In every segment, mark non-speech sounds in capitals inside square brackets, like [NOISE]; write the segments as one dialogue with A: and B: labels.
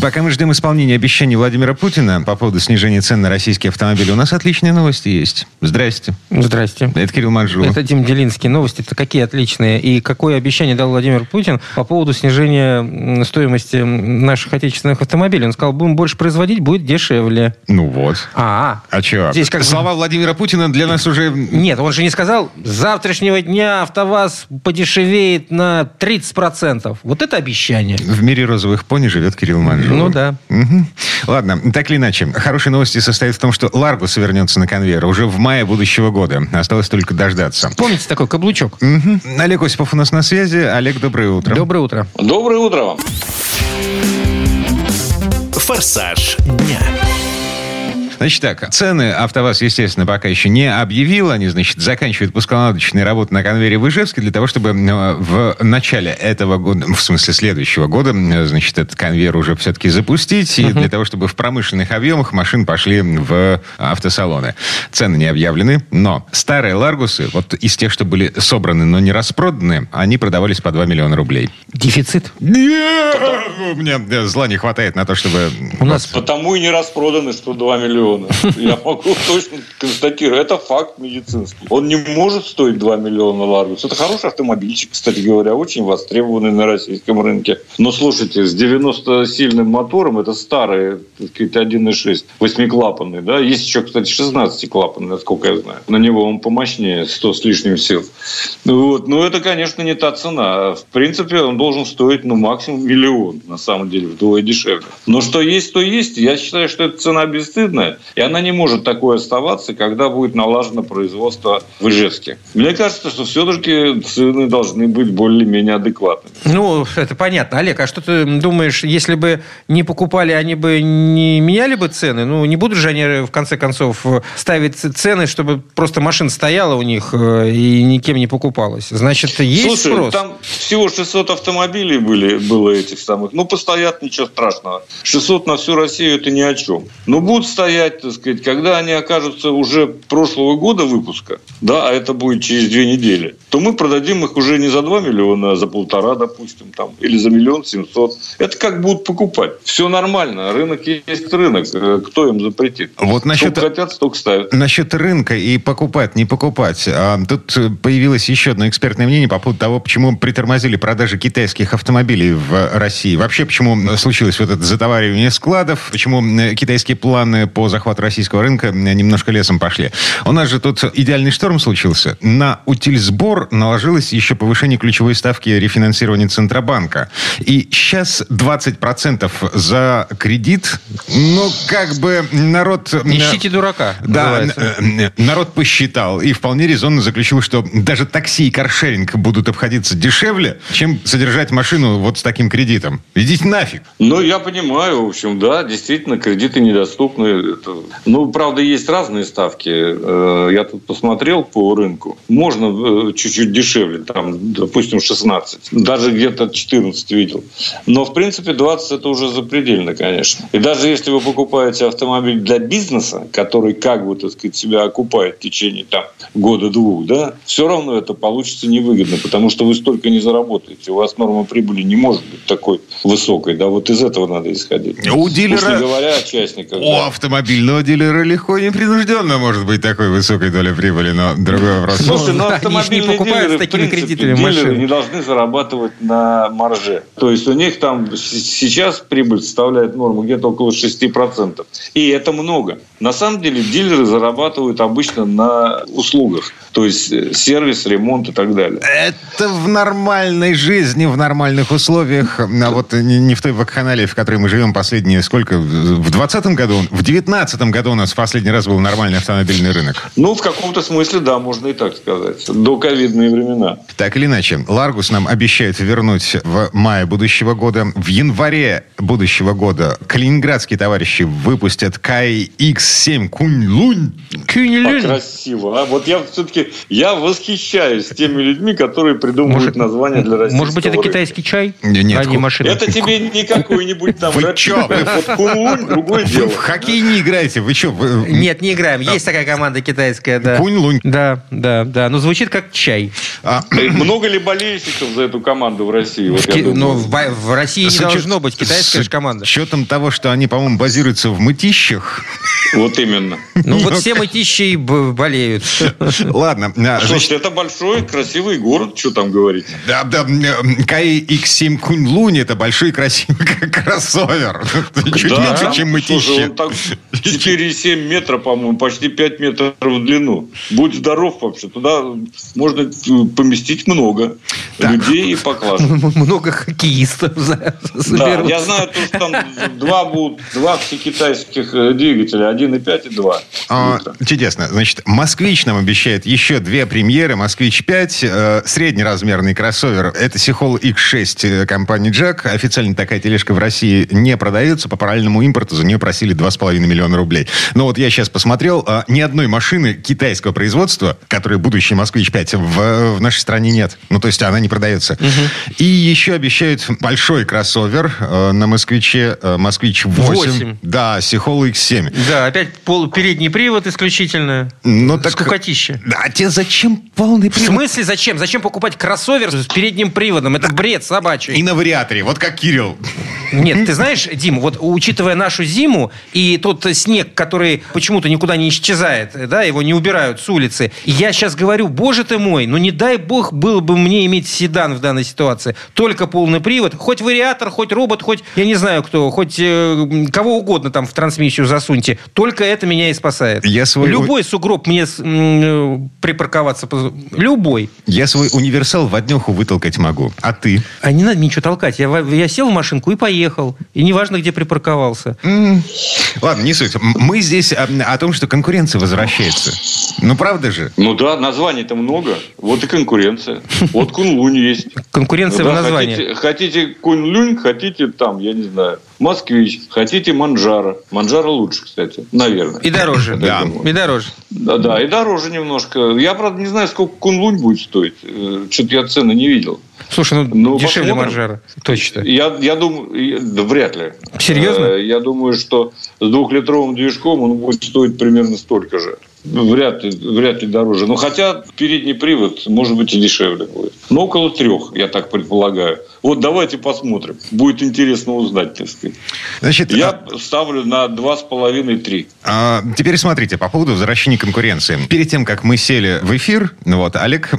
A: Пока мы ждем исполнения обещаний Владимира Путина по поводу снижения цен на российские автомобили, у нас отличные новости есть. Здрасте.
B: Здрасте.
A: Это Кирилл Манжулов.
B: Это Дим Делинский. Новости-то какие отличные. И какое обещание дал Владимир Путин по поводу снижения стоимости наших отечественных автомобилей? Он сказал, будем больше производить, будет дешевле.
A: Ну вот.
B: А,
A: А что?
B: Здесь как
A: Слова Владимира Путина для нас уже...
B: нет, он же не сказал, с завтрашнего дня АвтоВАЗ подешевеет на 30%. Вот это обещание.
A: В мире розовых пони живет Кирилл Манжулов.
B: Ну да.
A: Мгм. Ладно, так или иначе. Хорошие новости состоят в том, что Ларгус вернется на конвейер уже в мае будущего года. Осталось только дождаться.
B: Помните такой каблучок?
A: Мгм. Олег Осипов у нас на связи. Олег, доброе утро.
B: Доброе утро.
C: Доброе утро вам.
D: «Форсаж дня».
A: Значит так, цены АвтоВАЗ, естественно, пока еще не объявил. Они, значит, заканчивают пусконаладочные работы на конвейере в Ижевске для того, чтобы в начале этого года, в смысле следующего года, значит, этот конвейер уже все-таки запустить. И для того, чтобы в промышленных объемах машин пошли в автосалоны. Цены не объявлены, но старые Ларгусы, вот из тех, что были собраны, но не распроданы, они продавались по 2 миллиона рублей.
B: Дефицит.
A: Не, У меня э, зла не хватает на то, чтобы...
B: У нас
C: Потому и не распроданы 102 миллиона. Я могу точно констатировать. Это факт медицинский. Он не может стоить 2 миллиона Ларгус. Это хороший автомобильчик, кстати говоря, очень востребованный на российском рынке. Но слушайте, с 90-сильным мотором, это старый, так сказать, 1.6, восьмиклапанный, да? Есть еще, кстати, 16-клапанный, насколько я знаю. На него он помощнее, 100 с лишним сил. Вот. Но это, конечно, не та цена. В принципе, он должен стоить, ну, максимум миллион, на самом деле, вдвое дешевле. Но что есть, то есть. Я считаю, что эта цена бесстыдная, и она не может такой оставаться, когда будет налажено производство в Ижевске. Мне кажется, что все-таки цены должны быть более-менее адекватными.
B: Ну, это понятно. Олег, а что ты думаешь, если бы не покупали, они бы не меняли бы цены? Ну, не будут же они, в конце концов, ставить цены, чтобы просто машина стояла у них э, и никем не покупалась. Значит, есть
C: Слушай,
B: спрос?
C: там всего 600 автомобилей были, было этих самых. Ну, постоят, ничего страшного. 600 на всю Россию – это ни о чем. Но будут стоять, так сказать, когда они окажутся уже прошлого года выпуска, да, а это будет через две недели, то мы продадим их уже не за 2 миллиона, а за полтора, допустим, там, или за миллион семьсот. Это как будут покупать. Все нормально. Рынок есть рынок. Э, Кто им запретит?
A: Вот насчет-
C: Сколько хотят, столько ставят.
A: Насчет рынка и покупать, не покупать. А, Тут э, появилось еще одно экспертное мнение по поводу того, почему притормозили продажи китайских автомобилей в России. Вообще, почему случилось вот это затоваривание складов, почему э, китайские планы по захвату российского рынка э, немножко лесом пошли. У нас же тут идеальный шторм случился. На утильсбор наложилось еще повышение ключевой ставки рефинансирования Центробанка. И сейчас 20% за кредит, ну, как бы народ... э,
B: Ищите дурака,
A: Да,
B: называется.
A: э, народ посчитал и вполне резонно заключил, что даже такси и каршеринг будут обходиться дешевле, чем содержать машину вот с таким кредитом. Идите нафиг.
C: Ну, я понимаю, в общем, да, действительно, кредиты недоступны. Ну, правда, есть разные ставки. Э, Я тут посмотрел по рынку. Можно э, чуть-чуть дешевле, там, допустим, 16. Даже где-то 14 видел. Но, в принципе, 20 это уже запредельно, конечно. И даже если вы покупаете автомобиль для бизнеса, который как бы, так сказать, себя окупает в течение там года-двух, да, все равно это получится невыгодно, потому что вы столько не заработаете. У вас норма прибыли не может быть такой высокой, да, вот из этого надо исходить.
A: У
C: Уж
A: дилера...
C: не говоря о частниках.
A: У
C: да.
A: Автомобильного дилера легко и непринужденно может быть такой высокой доля прибыли, но другой вопрос.
C: Слушай, ну
B: они ж не
C: автомобильные
B: покупают
C: дилеры,
B: с такими
C: принципе,
B: кредитами
C: дилеры
B: машины.
C: не должны зарабатывать на марже. То есть у них там сейчас прибыль составляет норму где-то около 6%. И это много. На самом деле дилеры зарабатывают обычно на услугах. То есть э, сервис, ремонт и так далее.
A: Это в нормальной жизни, в нормальных условиях, а вот не, не в той вакханалии, в которой мы живем последние сколько? В 20 году, в 19 году у нас в последний раз был нормальный автомобильный рынок.
C: Ну, в каком-то смысле, да, можно и так сказать. До ковидные времена.
A: Так или иначе, Ларгус нам обещают вернуть в мае будущего года. В январе будущего года калининградские товарищи выпустят KX-7 Кунь-Лунь.
C: Как красиво. А вот я все-таки я восхищаюсь теми людьми, которые придумывают
B: Может,
C: названия для российского
B: Может быть, это
C: рынка.
B: китайский чай,
A: Не- нет,
B: а не
A: ку-
B: машина?
C: Это тебе не какой-нибудь там...
A: Вы
C: Вот кунлунь, другое дело.
A: в хоккей не играете. Вы что? Вы...
B: Нет, не играем. Есть такая команда китайская, да.
A: Кунь-лунь.
B: Да, да, да. Но звучит как чай.
A: А,
C: Э, [CLEARS THROAT] Много ли болельщиков за эту команду в России? Вот думаю.
B: Но в, в России не
A: с учет-
B: должно быть. Китайская
A: с
B: же команда.
A: учетом того, что они, по-моему, базируются в мытищах.
C: Вот именно.
B: Ну [LAUGHS] вот все мытищи и болеют. [LAUGHS]
A: Ладно. а, значит,
C: Слушайте, это большой, красивый город, что там говорить?
A: Да, да, Кай X7 Кунь-Лунь это большой красивый [LAUGHS] кроссовер. Чуть
C: Да,
A: меньше, чем
C: так 4,7 метра, по-моему, почти 5 метров в длину. Будь здоров вообще. Туда можно э, поместить много людей и поклажек. [LAUGHS]
B: Много хоккеистов за-
C: Да,
B: соберутся.
C: я знаю, то, что там два будут, два всекитайских э, двигателя, 1,5 и 2
A: А, чудесно. Значит, «Москвич» нам обещает еще две премьеры. «Москвич-5», э, среднеразмерный кроссовер. Это «Сихол X6» э, компании «Джак». Официально такая тележка в России не продается. По параллельному импорту за нее просили 2,5 миллиона рублей. Но вот я сейчас посмотрел, а, ни одной машины китайского производства, которая будущий «Москвич-5», в, в нашей стране нет. Ну, то есть она не продается. И еще обещают большой кроссовер э, на «Москвиче», э, «Москвич-8».
B: Восемь.
A: Да, «Сихол X7».
B: Да, опять пол, передний привод исключительно.
A: Ну, так...
B: Скукотища.
A: Да, а тебе зачем полный
B: В
A: привод?
B: смысле зачем? Зачем покупать кроссовер с передним приводом? Это бред собачий.
A: И на вариаторе, вот как Кирилл.
B: Нет, ты знаешь, Дим, вот учитывая нашу зиму и тот снег, который почему-то никуда не исчезает, да, его не убирают с улицы, я сейчас говорю, боже ты мой, ну не дай бог было бы мне иметь седан в данной ситуации. Только полный привод, хоть вариатор, хоть робот, хоть, я не знаю кто, хоть э, кого угодно там в трансмиссию засуньте. Только это меня и спасает.
A: Я свой-
B: Любой сугроб мне э, припарковаться, любой.
A: Я свой универсал в однеху вытолкать могу. А ты?
B: А не надо ничего толкать. Я, я сел в машинку и поехал. И неважно, где припарковался.
A: М, Ладно, не суть. М, Мы здесь о, о том, что конкуренция возвращается. Ну, правда же?
C: Ну да, названий-то много. Вот и конкуренция. Вот Кунлунь есть.
B: Конкуренция
C: Ну
B: в
C: да,
B: названии.
C: Хотите, хотите Кунь-Лунь, хотите там, я не знаю, Москвич, хотите Манжара. Манжара лучше, кстати, наверное.
B: И дороже.
A: Да.
B: И дороже.
C: Да, да, и дороже немножко. Я, правда, не знаю, сколько Кунлунь будет стоить. Э, Что-то я цены не видел.
B: Слушай, ну,
C: Ну,
B: дешевле
C: посмотрим.
B: Маржара. Точно.
C: Я, я думаю, да вряд ли.
B: Серьезно?
C: Э, Я думаю, что с двухлитровым движком он будет стоить примерно столько же. Ну, Вряд ли, вряд ли дороже. Но хотя передний привод, может быть, и дешевле будет. Но около трех, я так предполагаю. Вот давайте посмотрим. Будет интересно узнать, так сказать.
A: Значит,
C: Я ставлю на два с половиной-три.
A: А, теперь смотрите, по поводу возвращения конкуренции. Перед тем, как мы сели в эфир, ну вот, Олег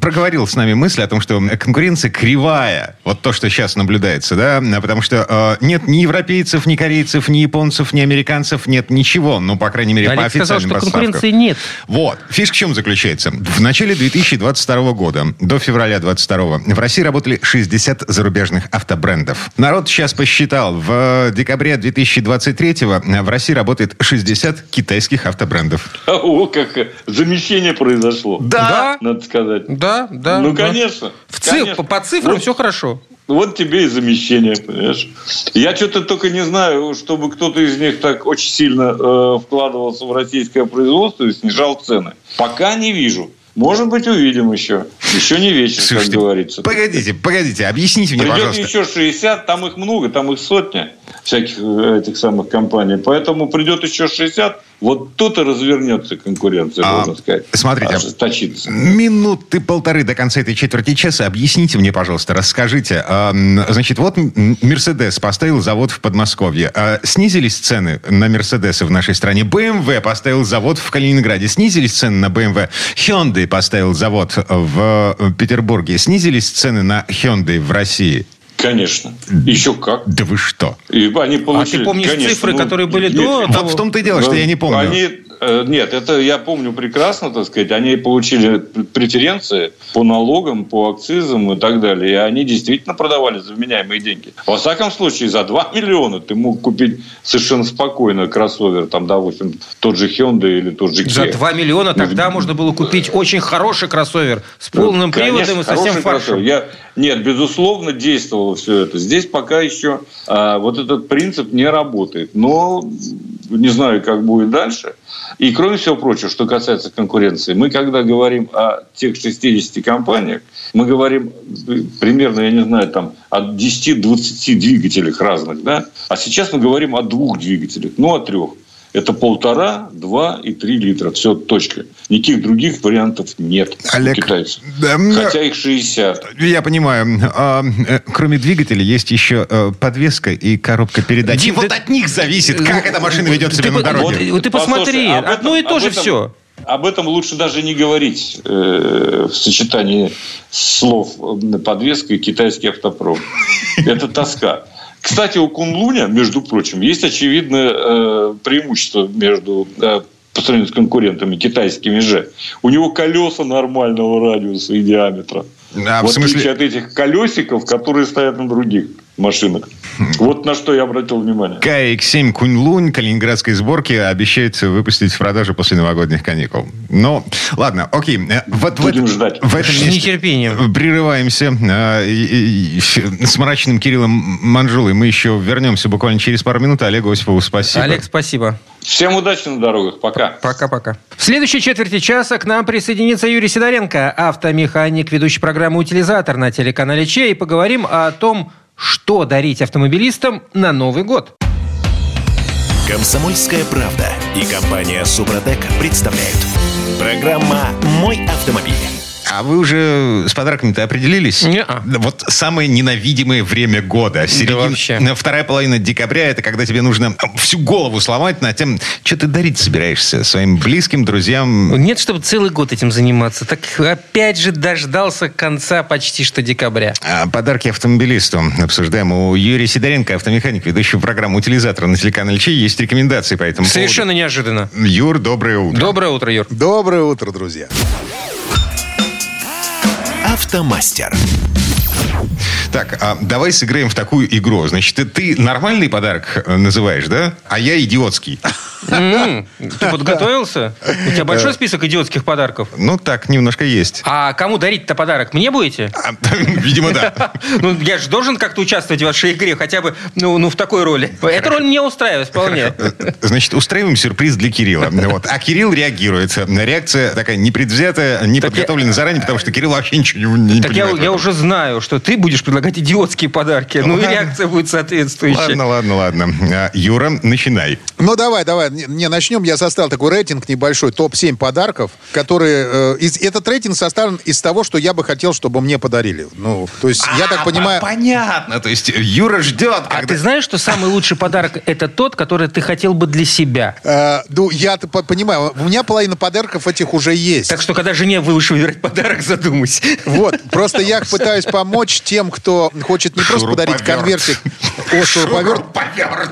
A: проговорил с нами мысль о том, что конкуренция кривая. Вот то, что сейчас наблюдается, да? Потому что э, нет ни европейцев, ни корейцев, ни японцев, ни американцев, нет ничего. Ну, по крайней мере, по
B: Олег сказал,
A: официальным
B: что конкуренции нет.
A: Вот. Фишка в чем заключается? В начале 2022 года, до февраля 2022, в России работали 60 зарубежных автобрендов. Народ сейчас посчитал, в декабре 2023 в России работает 60 китайских автобрендов.
C: О, как замещение произошло.
B: Да.
C: Надо сказать.
B: Да, да.
C: ну,
B: да.
C: конечно.
B: В циф-
C: конечно.
B: по, по цифрам
C: Вот
B: все хорошо.
C: Вот тебе и замещение, понимаешь? Я что-то только не знаю, чтобы кто-то из них так очень сильно э, вкладывался в российское производство и снижал цены. Пока не вижу. Может быть, увидим еще. Еще не вечер, как
A: Слушайте,
C: говорится.
A: погодите, погодите, объясните мне,
C: Придет
A: пожалуйста.
C: еще 60, там их много, там их сотня всяких э, этих самых компаний. Поэтому придет еще 60, вот тут и развернется конкуренция,
A: А,
C: можно сказать.
A: смотрите,
C: Ожесточится.
A: Минуты полторы до конца этой четверти часа. Объясните мне, пожалуйста, расскажите. а, Значит, вот Мерседес поставил завод в Подмосковье. А Снизились цены на Мерседесы в нашей стране. BMW поставил завод в Калининграде. Снизились цены на BMW. Hyundai поставил завод в э, Петербурге. Снизились цены на Hyundai в России.
C: Конечно. Еще как.
A: Да вы что?
C: И они получили,
B: А ты помнишь
C: конечно,
B: цифры,
C: ну,
B: которые были
C: нет,
B: до
A: Вот
B: того?
A: в том-то и дело, что я не помню.
C: Они, нет, это я помню прекрасно, так сказать. Они получили пр- преференции по налогам, по акцизам и так далее. И они действительно продавали за вменяемые деньги. Во всяком случае, за 2 [LAUGHS] миллиона ты мог купить совершенно спокойно кроссовер, там, допустим, тот же Hyundai или тот же Kia.
B: За 2 миллиона тогда можно было купить очень хороший кроссовер с полным
C: Конечно,
B: приводом и со всем фаршем.
C: Я, нет, безусловно, действовало все это. Здесь пока еще а, вот этот принцип не работает. Но не знаю, как будет дальше. И кроме всего прочего, что касается конкуренции, мы когда говорим о тех 60 компаниях, мы говорим примерно, я не знаю, там от 10-20 двигателях разных, да? А сейчас мы говорим о двух двигателях, ну, о трех. Это полтора, два и три литра. Все, точка. Никаких других вариантов нет
A: Олег,
C: у китайцев.
A: да,
C: Хотя их 60.
A: Я понимаю. А, э, кроме двигателя есть еще э, подвеска и коробка передач.
B: Дим,
A: вот
B: ты-
A: от них зависит, как эта машина ведет
B: Ты
A: себя на
B: по-
A: дороге.
B: вот- ты посмотри,
C: Послушай, об этом-
B: одно и то
C: об
B: же
C: этом-
B: все.
C: Об этом лучше даже не говорить э, в сочетании слов э, подвеска и китайский автопром. Это тоска. Кстати, у Кунлуня, между прочим, есть очевидное э, преимущество между э, по сравнению с конкурентами китайскими же. У него колеса нормального радиуса и диаметра.
A: А,
C: в
A: в смысле-
C: отличие от этих колесиков, которые стоят на других машинах. Вот на что я обратил внимание.
A: КХ-7 Кунь-Лунь калининградской сборки обещается выпустить в продажу после новогодних каникул. Ну, ладно, окей. Э, Вот в
C: Будем
A: этом-
C: ждать.
A: В этом
B: С нетерпением.
A: прерываемся. И С мрачным Кириллом Манжулой мы еще вернемся буквально через пару минут. Олегу Осипову спасибо.
B: Олег, спасибо.
C: Всем удачи на дорогах. Пока.
B: Пока-пока. В следующей четверти часа к нам присоединится Юрий Сидоренко, автомеханик, ведущий программы «Утилизатор» на телеканале Че. И поговорим о том, что дарить автомобилистам на Новый год.
D: Комсомольская правда и компания Супротек представляют. Программа «Мой автомобиль».
A: А вы уже с подарками-то определились?
B: Не-а.
A: Да Вот самое ненавидимое время года. Середина-
B: вообще.
A: Вторая половина декабря, это когда тебе нужно всю голову сломать над тем, что ты дарить собираешься своим близким, друзьям.
B: Нет, чтобы целый год этим заниматься. Так опять же дождался конца почти что декабря.
A: А Подарки автомобилисту обсуждаем. У Юрия Сидоренко, автомеханик, ведущего программу «Утилизатор» на телеканале Чей, есть рекомендации по этому
B: Совершенно неожиданно.
A: поводу. Юр, доброе утро.
B: Доброе утро, Юр.
E: Доброе утро, друзья.
D: Автомастер.
A: Так, а давай сыграем в такую игру. Значит, ты, ты нормальный подарок э, называешь, да? А я идиотский.
B: Ты подготовился? У тебя большой список идиотских подарков?
A: Ну, так, немножко есть.
B: А кому дарить-то подарок? Мне будете?
A: А, [LAUGHS] Видимо, да. [LAUGHS]
B: Ну, я же должен как-то участвовать в вашей игре, хотя бы ну, ну, в такой роли. Эта роль меня устраивает вполне.
A: Значит, устраиваем сюрприз для Кирилла. [LAUGHS] Вот. А Кирилл реагирует. Реакция такая непредвзятая, не
B: Так
A: подготовлена заранее, потому что Кирилл вообще ничего не, не
B: Так я,
A: понимает.
B: уже знаю, что ты будешь предлагать идиотские подарки. Ну и
A: Ладно.
B: реакция будет соответствующая.
A: Ладно, ладно, ладно. А, Юра, начинай.
E: Ну, давай, давай. Не, не, начнем. Я составил такой рейтинг небольшой, топ-7 подарков, которые... э, из- этот рейтинг составлен из того, что я бы хотел, чтобы мне подарили. Ну, то есть, я так
A: А,
E: понимаю...
A: Понятно. То есть Юра ждет,
B: А
A: когда...
B: ты знаешь, что самый лучший подарок это тот, который ты хотел бы для себя?
E: э, ну, я понимаю, у меня половина подарков этих уже есть.
B: Так что, когда жене будешь выбирать подарок, задумайся.
E: Вот, просто я пытаюсь помочь тем, кто хочет не просто подарить конвертик. О, шуруповерт.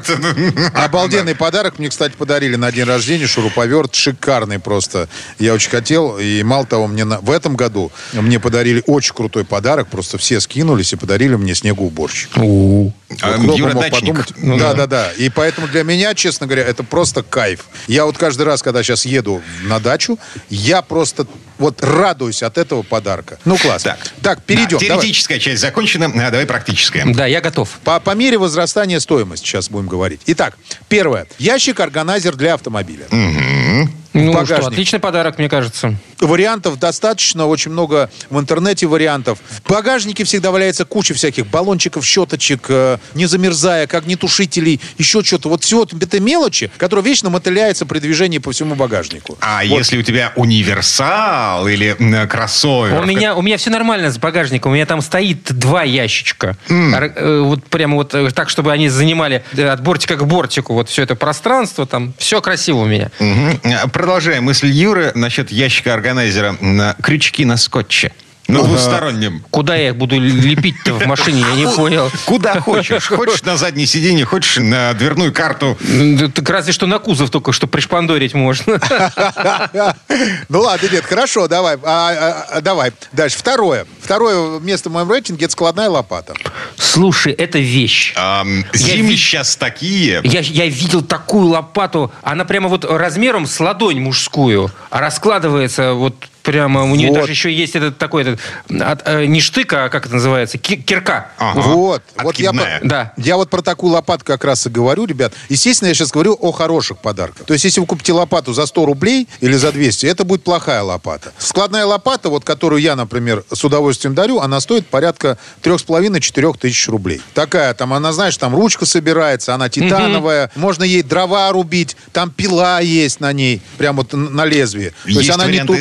A: Шуруповерт.
E: Обалденный подарок. Мне, кстати, подарили на день рождения шуруповерт. Шикарный просто. Я очень хотел. И мало того, мне на- в этом году мне подарили очень крутой подарок. Просто все скинулись и подарили мне снегоуборщик.
A: А,
E: Вот
A: Юра
E: мог
A: дачник.
E: подумать? Ну да, да, да. И поэтому для меня, честно говоря, это просто кайф. Я вот каждый раз, когда сейчас еду на дачу, я просто вот радуюсь от этого подарка. Ну, класс.
A: Так,
E: Так, перейдем.
A: Да,
E: Давай.
A: теоретическая часть закончена, а давай практическая.
B: Да, я готов.
E: По, по мере возрастания стоимости сейчас будем говорить. Итак, первое. Ящик-органайзер для автомобиля.
B: Ну
E: багажник.
B: что, отличный подарок, мне кажется.
E: Вариантов достаточно, очень много в интернете вариантов. В багажнике всегда валяется куча всяких баллончиков, щеточек, э, не замерзая, огнетушителей, еще что-то. Вот всего это мелочи, которые вечно мотыляются при движении по всему багажнику.
A: А
E: Вот.
A: если у тебя универсал или м, кроссовер?
B: У меня, у меня все нормально с багажником. У меня там стоит два ящичка. Э, Вот прямо вот э, так, чтобы они занимали э, от бортика к бортику вот все это пространство. Там все красиво у меня.
A: Мгм. Продолжаем мысль Юры насчет ящика органайзера на крючки на скотче. На двустороннем.
B: Куда я их буду лепить-то в машине, я не понял.
A: Куда хочешь. Хочешь на заднее сиденье, хочешь на дверную карту.
B: Да Так разве что на кузов только, что пришпандорить можно.
E: Ну ладно, нет, хорошо, давай. А, а, а, давай. Дальше. Второе. Второе место в моем рейтинге это складная лопата.
B: Слушай, это вещь.
A: Зимы сейчас такие.
B: Я, я видел такую лопату, она прямо вот размером с ладонь мужскую, а раскладывается вот Прямо у нее
E: Вот.
B: даже еще есть этот такой этот, от- э, не штык, а как это называется, ки- кирка.
A: Ага.
E: Вот, вот я,
A: Откидная.
B: Да.
E: я вот про такую лопату как раз и говорю, ребят. Естественно, я сейчас говорю о хороших подарках. То есть, если вы купите лопату за 100 рублей или за 200, это будет плохая лопата. Складная лопата, вот которую я, например, с удовольствием дарю, она стоит порядка 3,5-4 тысяч рублей. Такая там, она, знаешь, там ручка собирается, она титановая, можно ей дрова рубить, там пила есть на ней, прям вот на лезвии. То есть, она не
A: варианты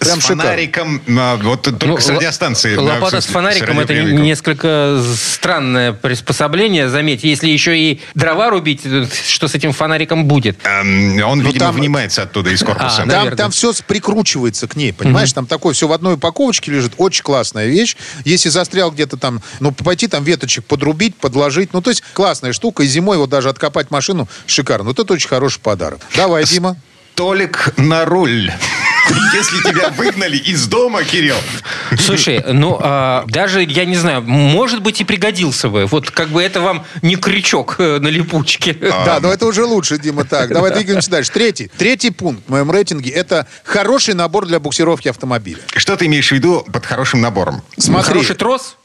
E: тупится.
A: С
E: Прям шикарно.
A: фонариком, а, вот только
B: Ну,
A: с радиостанции. да,
B: Лопата
A: с-
B: с фонариком
A: с
B: это несколько странное приспособление, заметь. Если еще и дрова рубить, э, что с этим фонариком будет?
A: Эм, Он, видимо,
E: там-
A: вынимается оттуда из корпуса.
B: А,
E: Там,
B: Наверное.
E: там все прикручивается к ней, понимаешь? Там такое все в одной упаковочке лежит. Очень классная вещь. Если застрял где-то там, ну, пойти там веточек подрубить, подложить. Ну, то есть классная штука. И зимой вот даже откопать машину шикарно. Вот это очень хороший подарок. Давай, Дима.
A: Толик на руль. Если тебя выгнали из дома, Кирилл.
B: Слушай, ну, а, даже, я не знаю, может быть, и пригодился бы. Вот как бы это вам не крючок э, на липучке.
E: Да, но это уже лучше, Дима. Так, [LAUGHS] давай двигаемся дальше. Третий. Третий пункт в моем рейтинге – это хороший набор для буксировки автомобиля.
A: Что ты имеешь в виду под хорошим набором?
E: Смотри.
B: Хороший трос?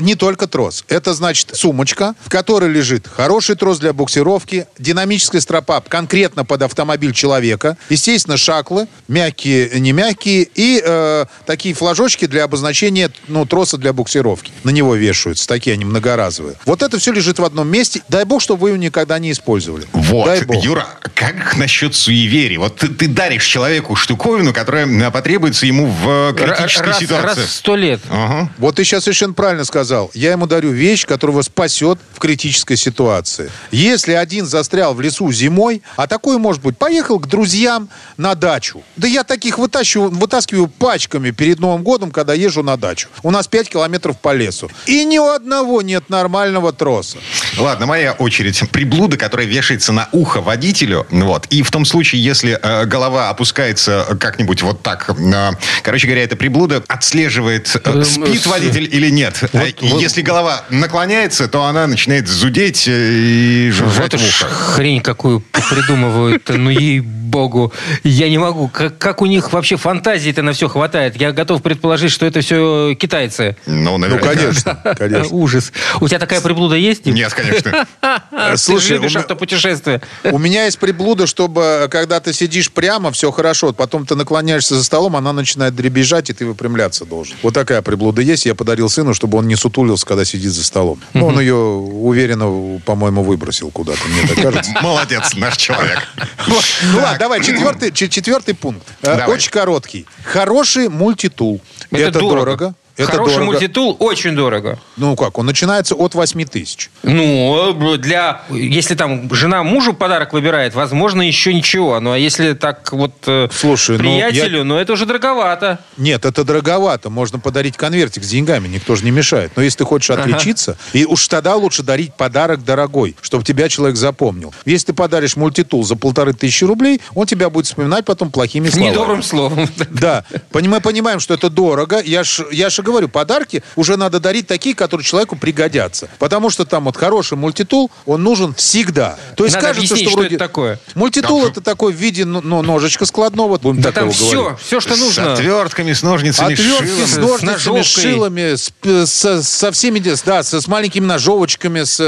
E: Не только трос. Это значит сумочка, в которой лежит хороший трос для буксировки, динамическая стропа конкретно под автомобиль человека, естественно, шаклы, мягкие, не мягкие, и э, такие флажочки для обозначения ну, троса для буксировки. На него вешаются, такие они многоразовые. Вот это все лежит в одном месте. Дай бог, чтобы вы его никогда не использовали.
A: Вот,
E: Дай бог.
A: Юра, как насчет суеверий? Вот ты, ты даришь человеку штуковину, которая а, потребуется ему в э, критической
B: раз,
A: ситуации.
B: раз в сто лет.
A: Ага.
E: Вот ты сейчас совершенно правильно сказал. Я ему дарю вещь, которая его спасет в критической ситуации. Если один застрял в лесу зимой, а такой может быть, поехал к друзьям на дачу. Да я таких вытащиваю, вытаскиваю пачками перед Новым годом, когда езжу на дачу. У нас 5 километров по лесу. И ни у одного нет нормального троса.
A: Ладно, моя очередь. Приблуда, которая вешается на ухо водителю. Вот. И в том случае, если э, голова опускается как-нибудь вот так, э, короче говоря, эта приблуда отслеживает, э,
B: Эм,
A: спит водитель или нет. Э, и
B: вот-
A: Если голова наклоняется, то она начинает зудеть э, и жужжать
B: Вот
A: в ухо.
B: хрень какую придумывают, ну ей-богу. Я не могу. Как, как у них вообще фантазии-то на все хватает? Я готов предположить, что это все китайцы.
A: Ну,
E: Ну,
A: наверняка.
E: конечно, [LAUGHS] конечно.
B: Ужас. У тебя такая приблуда есть?
A: Нет, конечно. [LAUGHS]
B: А,
E: Слушай,
B: любишь автопутешествия.
E: У меня есть приблуда, чтобы когда ты сидишь прямо, все хорошо. Потом ты наклоняешься за столом, она начинает дребезжать, и ты выпрямляться должен. Вот такая приблуда есть. Я подарил сыну, чтобы он не сутулился, когда сидит за столом. Но он ее уверенно, по-моему, выбросил куда-то, мне так кажется. [LAUGHS]
A: Молодец, наш человек.
E: Ну ладно, давай, четвертый, пункт. Э. Очень короткий. Хороший мультитул.
B: Это, дорого.
E: Это
B: Хороший
E: дорого.
B: мультитул очень дорого.
E: Ну как, он начинается от 8 тысяч.
B: Ну, для... Если там жена мужу подарок выбирает, возможно, еще ничего. Ну, а если так вот э,
E: Слушай, ну,
B: приятелю, ну, это уже дороговато.
E: Нет, это дороговато. Можно подарить конвертик с деньгами, никто же не мешает. Но если ты хочешь отличиться, и уж тогда лучше дарить подарок дорогой, чтобы тебя человек запомнил. Если ты подаришь мультитул за полторы тысячи рублей, он тебя будет вспоминать потом плохими словами.
B: Недобрым словом.
E: Да, мы понимаем, что это дорого. Я ж, я же говорю, подарки уже надо дарить такие, которые человеку пригодятся. Потому что там вот хороший мультитул, он нужен всегда. То есть
B: Надо
E: кажется,
B: объяснить,
E: что
B: что
E: вроде...
B: это такое.
E: Мультитул
A: Да,
E: это такой в виде ну, ножичка складного, будем
B: Да
E: так
B: там
E: его
B: все,
E: говорить.
B: все, что
A: С
B: нужно.
A: отвертками, с ножницами,
E: Отвертки
A: шилом.
E: с
B: С
E: ножницами, с шилами, с, п- со, всеми, да, со, с маленькими ножовочками, с,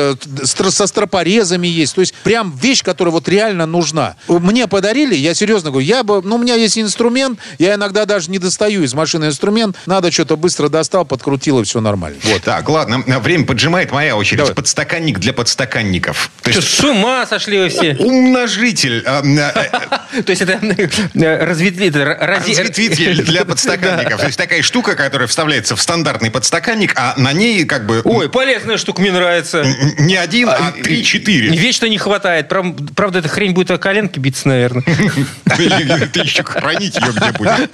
E: с со стропорезами есть. То есть прям вещь, которая вот реально нужна. Мне подарили, я серьезно говорю, я бы, ну, у меня есть инструмент, я иногда даже не достаю из машины инструмент, надо что-то быстро достал, подкрутил, и все нормально. Вот.
A: Так, ладно, время поджимает, моя очередь.
E: Давай.
A: Подстаканник для подстаканников. То
B: Что,
A: есть
B: с ума сошли вы все? [LAUGHS]
A: умножитель, а, а,
B: То есть это э, разветвитель,
A: для [LAUGHS] подстаканников. То есть такая штука, которая вставляется в стандартный подстаканник, а на ней как бы
B: Ой, полезная штука, мне нравится.
A: не один, а три-четыре.
B: Вечно не хватает. Правда, эта хрень будет о коленке биться, наверное. [LAUGHS]
A: Ты еще хранить ее где будешь.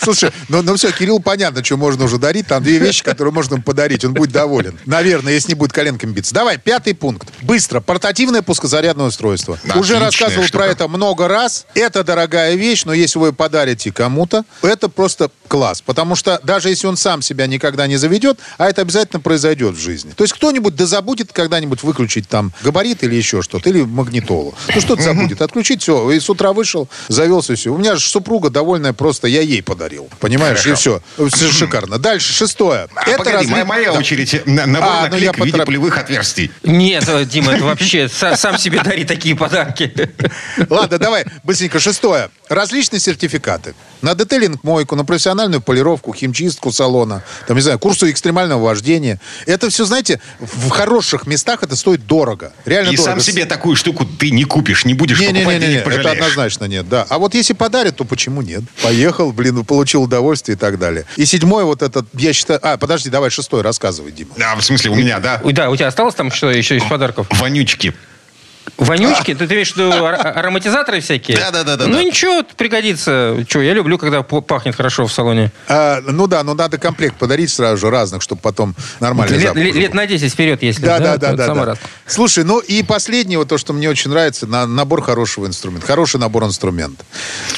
E: Слушай, ну, ну все, Кирилл, понятно, что можно нужно дарить. Там две вещи, которые можно ему подарить. Он будет доволен. Наверное, если не будет коленками биться. Давай, пятый пункт. Быстро. Портативное пускозарядное устройство. Уже
A: Отличная
E: рассказывал
A: штука.
E: про это много раз. Это дорогая вещь, но если вы подарите кому-то, это просто класс. Потому что даже если он сам себя никогда не заведет, а это обязательно произойдет в жизни. То есть кто-нибудь да забудет когда-нибудь выключить там габарит или еще что-то, или магнитолу. Ну что-то забудет. Отключить все. И с утра вышел, завелся все. У меня же супруга довольная просто, я ей подарил. Понимаешь? И все. Все шикарно. Дальше, шестое.
A: А,
E: это
A: погоди,
E: разли-
A: моя, очередь. На- Набор
E: А, ну я
A: наклеек в виде
E: поторop-
A: пулевых отверстий.
B: Нет, э, Дима, это вообще са- сам себе дари такие подарки.
E: Ладно, давай быстренько. Шестое. Различные сертификаты. На детейлинг-мойку, на профессиональную полировку, химчистку салона, там, не знаю, курсы экстремального вождения. Это все, знаете, в хороших местах это стоит дорого. Реально
A: И
E: дорого.
A: сам себе такую штуку ты не купишь, не будешь покупать,
E: Не-не-не,
A: ты не
E: это
A: пожалеешь.
E: однозначно нет, да. А вот если подарят, то почему нет? Поехал, блин, получил удовольствие и так далее. И седьмой вот этот, я считаю... А, подожди, давай шестой рассказывай, Дима.
A: А, в смысле, у меня, да?
B: Да, у тебя осталось там что еще из подарков?
A: Вонючки.
B: Вонючки? Ты, ты имеешь в виду ар- ароматизаторы всякие?
A: Да-да-да-да-да.
B: Ну ничего, пригодится. Че, я люблю, когда пахнет хорошо в салоне.
E: А, ну да, но надо комплект подарить сразу же разных, чтобы потом нормально
B: Лет,
E: запах
B: лет- на 10 вперед, если.
E: Да, да, да, да. да.
B: раз.
E: Слушай, ну и последнее, вот то, что мне очень нравится, на, набор хорошего инструмента. Хороший набор инструмента.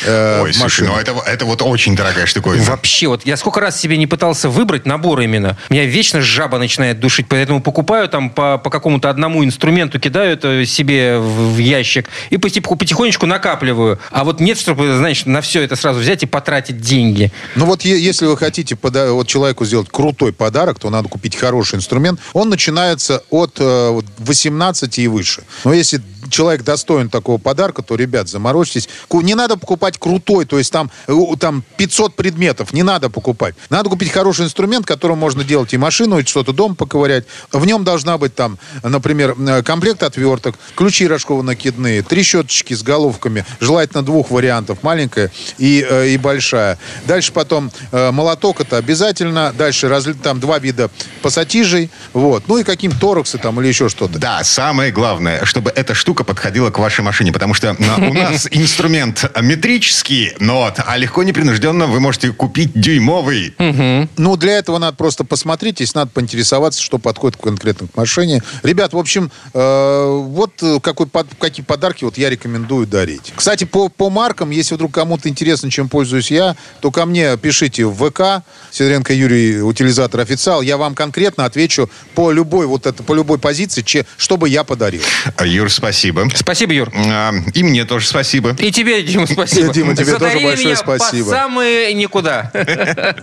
E: Э,
A: Ой, слушай, ну это, это вот очень дорогая штуковина.
B: Вообще, вот я сколько раз себе не пытался выбрать набор именно. Меня вечно жаба начинает душить, поэтому покупаю там по, по какому-то одному инструменту, кидаю это себе в, в ящик и потихонечку, накапливаю. А вот нет, чтобы, знаешь, на все это сразу взять и потратить деньги.
E: Ну вот если вы хотите вот человеку сделать крутой подарок, то надо купить хороший инструмент. Он начинается от э, вот 18 и выше. Но если человек достоин такого подарка, то, ребят, заморочьтесь. Не надо покупать крутой, то есть там, э, там 500 предметов, не надо покупать. Надо купить хороший инструмент, которым можно делать и машину, и что-то дом поковырять. В нем должна быть там, например, э, комплект отверток, ключи рожково-накидные, три щеточки с головками, желательно двух вариантов, маленькая и, э, и большая. Дальше потом молоток это обязательно. Дальше разли- там два вида пассатижей, вот. Ну и каким тороксы там или еще что-то.
A: Да, самое главное, чтобы эта штука подходила к вашей машине, потому что на- у [LAUGHS] нас инструмент метрический, но а легко непринужденно вы можете купить дюймовый.
E: Ну, для этого надо просто посмотреть, если надо поинтересоваться, что подходит конкретно к машине. Ребят, в общем, э, вот э, какой, какие подарки вот я рекомендую дарить. Кстати, по, по маркам, если вдруг кому-то интересно, чем пользуюсь я, то ко мне пишите в ВК, Сидоренко Юрий, утилизатор официал, я вам конкретно отвечу по любой вот это, по любой позиции, че, что бы я подарил.
A: Юр, спасибо.
B: Спасибо, Юр.
A: А, И мне тоже спасибо.
B: И тебе, Дима, спасибо. [LAUGHS]
E: Дима, тебе тоже большое
B: меня
E: спасибо.
B: Самые никуда. [LAUGHS]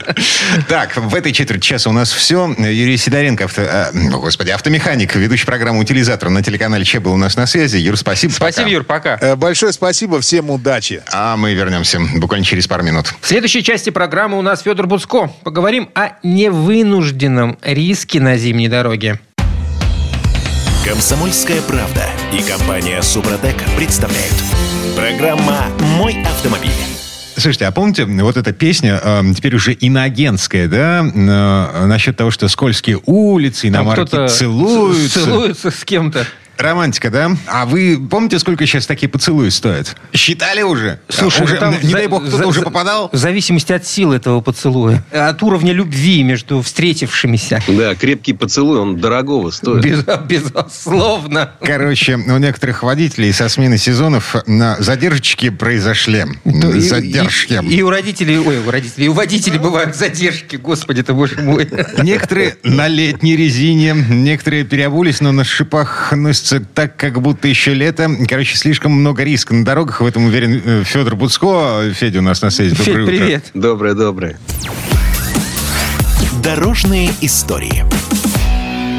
A: Так, в этой четверти часа у нас все. Юрий Сидоренко, авто, э, ну, господи, автомеханик, ведущий программы «Утилизатор» на телеканале Че был у нас на связи. Юр, спасибо.
B: Спасибо,
A: пока.
B: Юр, пока.
E: Э, Большое спасибо, всем удачи.
A: А мы вернемся буквально через пару минут.
B: В следующей части программы у нас Федор Буцко. Поговорим о невынужденном риске на зимней дороге.
D: Комсомольская правда и компания Супротек представляют. Программа «Мой автомобиль».
A: Слушайте, а помните, вот эта песня, э, теперь уже иноагентская, да, э, насчет того, что скользкие улицы,
B: Там
A: иномарки
B: кто-то
A: целуются.
B: целуется с кем-то.
A: Романтика, да? А вы помните, сколько сейчас такие поцелуи стоят? Считали уже?
B: Слушай,
A: уже,
B: ну там
A: не
B: за-
A: дай бог, кто-то
B: за-
A: уже попадал?
B: В зависимости от силы этого поцелуя. От уровня любви между встретившимися.
F: Да, крепкий поцелуй, он дорогого стоит.
B: Без- безусловно.
A: Короче, у некоторых водителей со смены сезонов на задержки произошли.
B: То и-
A: Задержки.
B: И, и у родителей, ой, у родителей, и у водителей бывают задержки, господи ты, боже мой.
A: Некоторые на летней резине, некоторые переобулись, но на шипах носятся так, как будто еще лето. Короче, слишком много риска на дорогах. В этом уверен э, Федор Буцко. Федя у нас на связи. Доброе
B: Федь,
A: утро.
B: привет.
F: Доброе, доброе.
D: Дорожные истории.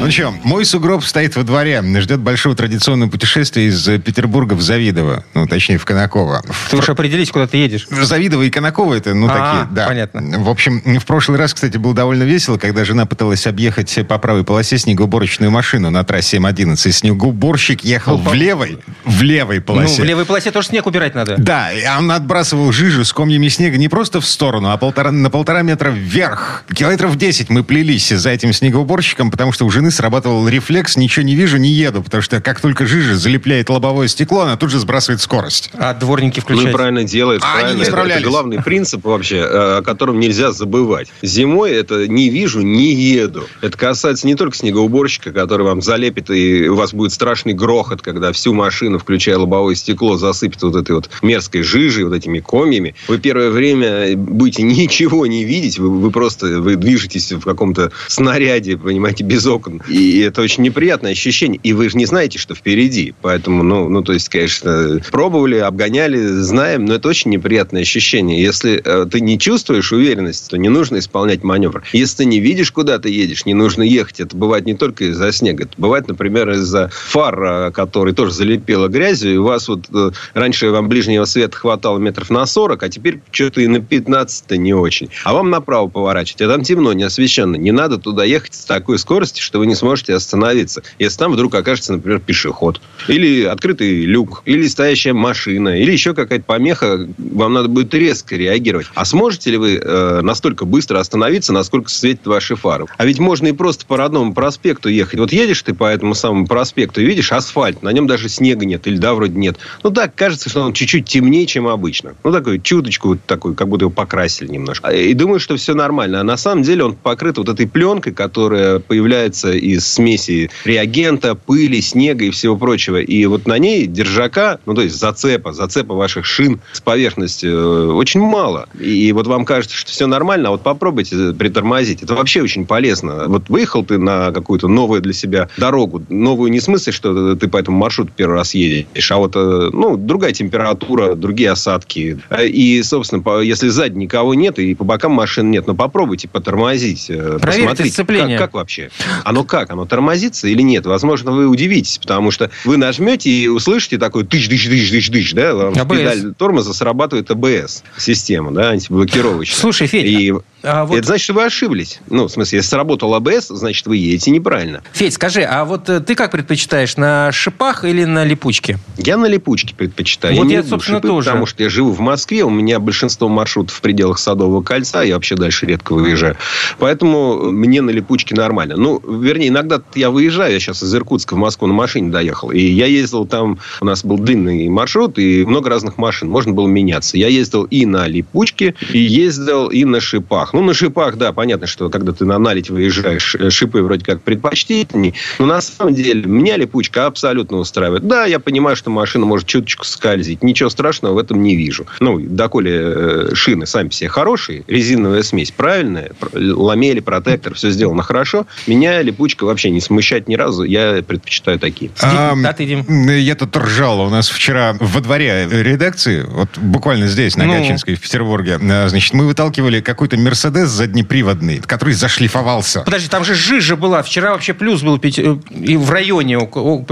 A: Ну что, мой сугроб стоит во дворе. Ждет большого традиционного путешествия из э, Петербурга в Завидово. Ну, точнее, в Конаково.
B: Ты уж определись, куда ты едешь.
A: Завидово и Конаково это, ну,
B: А,
A: такие, да.
B: понятно.
A: В общем, в прошлый раз, кстати, было довольно весело, когда жена пыталась объехать по правой полосе снегоуборочную машину на трассе М11. Снегоуборщик ехал
B: Ну,
A: в левой, в левой
B: Ну,
A: полосе.
B: в левой полосе тоже снег убирать надо.
A: Да, и он отбрасывал жижу с комьями снега не просто в сторону, а полтора, на полтора метра вверх. Километров 10 мы плелись за этим снегоуборщиком, потому что у жены срабатывал рефлекс «ничего не вижу, не еду», потому что как только жижа залепляет лобовое стекло, она тут же сбрасывает скорость.
B: А дворники
F: Ну,
B: включают?
F: и правильно делает.
A: А они
F: правильно.
A: не
F: Это-
A: справлялись.
F: Это главный [LAUGHS] принцип вообще, э, о котором нельзя забывать. Зимой это не вижу, не еду. Это касается не только снегоуборщика, который вам залепит, и у вас будет страшный грохот, когда всю машину, включая лобовое стекло, засыпет вот этой вот мерзкой жижей, вот этими комьями. Вы первое время будете [LAUGHS] ничего не видеть, вы, вы просто вы движетесь в каком-то снаряде, понимаете, без окон. И это очень неприятное ощущение. И вы же не знаете, что впереди. Поэтому, ну, ну то есть, конечно, пробовали, обгоняли, знаем, но это очень неприятное ощущение. Если э, ты не чувствуешь уверенности, то не нужно исполнять маневр. Если ты не видишь, куда ты едешь, не нужно ехать. Это бывает не только из-за снега. Это бывает, например, из-за фар, э, который тоже залепило грязью, и у вас вот э, раньше вам ближнего света хватало метров на 40, а теперь что-то и на 15 не очень. А вам направо поворачивать, а там темно, не освещенно. Не надо туда ехать с такой скоростью, что вы не сможете остановиться. Если там вдруг окажется, например, пешеход, или открытый люк, или стоящая машина, или еще какая-то помеха, вам надо будет резко реагировать. А сможете ли вы э, настолько быстро остановиться, насколько светят ваши фары? А ведь можно и просто по родному проспекту ехать. Вот едешь ты по этому самому проспекту и видишь асфальт, на нем даже снега нет, или да, вроде нет. Ну так, кажется, что он чуть-чуть темнее, чем обычно. Ну такой, чуточку вот такой, как будто его покрасили немножко. И думаю, что все нормально. А на самом деле он покрыт вот этой пленкой, которая появляется из смеси реагента, пыли, снега и всего прочего. И вот на ней держака, ну то есть зацепа, зацепа ваших шин с поверхности э, очень мало. И вот вам кажется, что все нормально, а вот попробуйте притормозить. Это вообще очень полезно. Вот выехал ты на какую-то новую для себя дорогу. Новую не в смысле, что ты по этому маршруту первый раз едешь, а вот э, ну, другая температура, другие осадки. Э, И, собственно, если сзади никого нет и по бокам машин нет, ну попробуйте потормозить.
B: Проверьте
F: посмотрите,
B: сцепление.
F: Как, как вообще? Оно как? Оно тормозится или нет? Возможно, вы удивитесь, потому что вы нажмете и услышите такой тыщ-тыщ-тыщ-тыщ-тыщ, да?
B: АБС.
F: педаль тормоза срабатывает АБС-система, да, антиблокировочная.
B: Слушай, Федь,
F: И
B: а вот-
F: это значит, что вы ошиблись. Ну, в смысле, если сработал АБС, значит, вы едете неправильно.
B: Федь, скажи, а вот э, ты как предпочитаешь, на шипах или на липучке?
F: Я на липучке предпочитаю.
B: Вот я,
F: люблю
B: собственно,
F: шипы,
B: тоже.
F: Потому что я живу в Москве, у меня большинство маршрутов в пределах Садового кольца, я вообще дальше редко выезжаю. Поэтому мне на липучке нормально. Ну, вернее, иногда я выезжаю, я сейчас из Иркутска в Москву на машине доехал, и я ездил там, у нас был длинный маршрут, и много разных машин, можно было меняться. Я ездил и на липучке, и ездил и на шипах. Ну, на шипах, да, понятно, что когда ты на налить выезжаешь, э, шипы вроде как предпочтительней, но на самом деле меня липучка абсолютно устраивает. Да, я понимаю, что машина может чуточку скользить, ничего страшного в этом не вижу. Ну, доколе э, шины сами себе хорошие, резиновая смесь правильная, пр- ламели, протектор, все сделано хорошо, меня липучка вообще не смущает ни разу, я предпочитаю такие.
A: Ам,
B: да, ты, Дим?
A: Я тут ржал. У нас вчера во дворе редакции, вот буквально здесь, на
B: Ну.
A: Гатчинской, в Петербурге, а, значит, мы выталкивали какой-то Мерседес заднеприводный, который зашлифовался.
B: Подожди, там же жижа была. Вчера вообще плюс был пяти- э, и в районе